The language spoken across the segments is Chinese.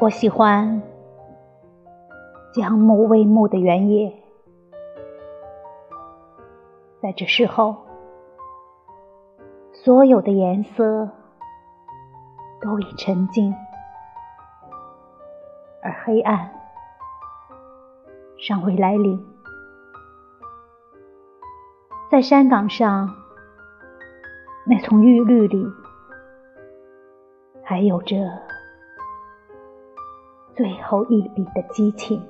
我喜欢将暮未暮的原野，在这时候，所有的颜色都已沉静，而黑暗尚未来临。在山岗上，那丛玉绿里，还有着最后一笔的激情。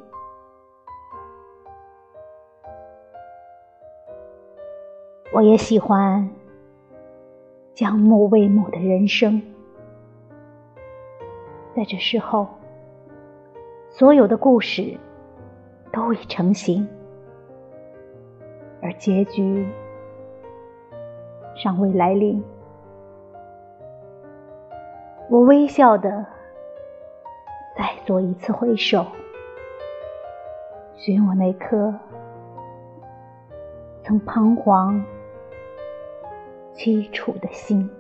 我也喜欢将暮未暮的人生，在这时候，所有的故事都已成型。而结局尚未来临，我微笑的再做一次回首，寻我那颗曾彷徨凄楚的心。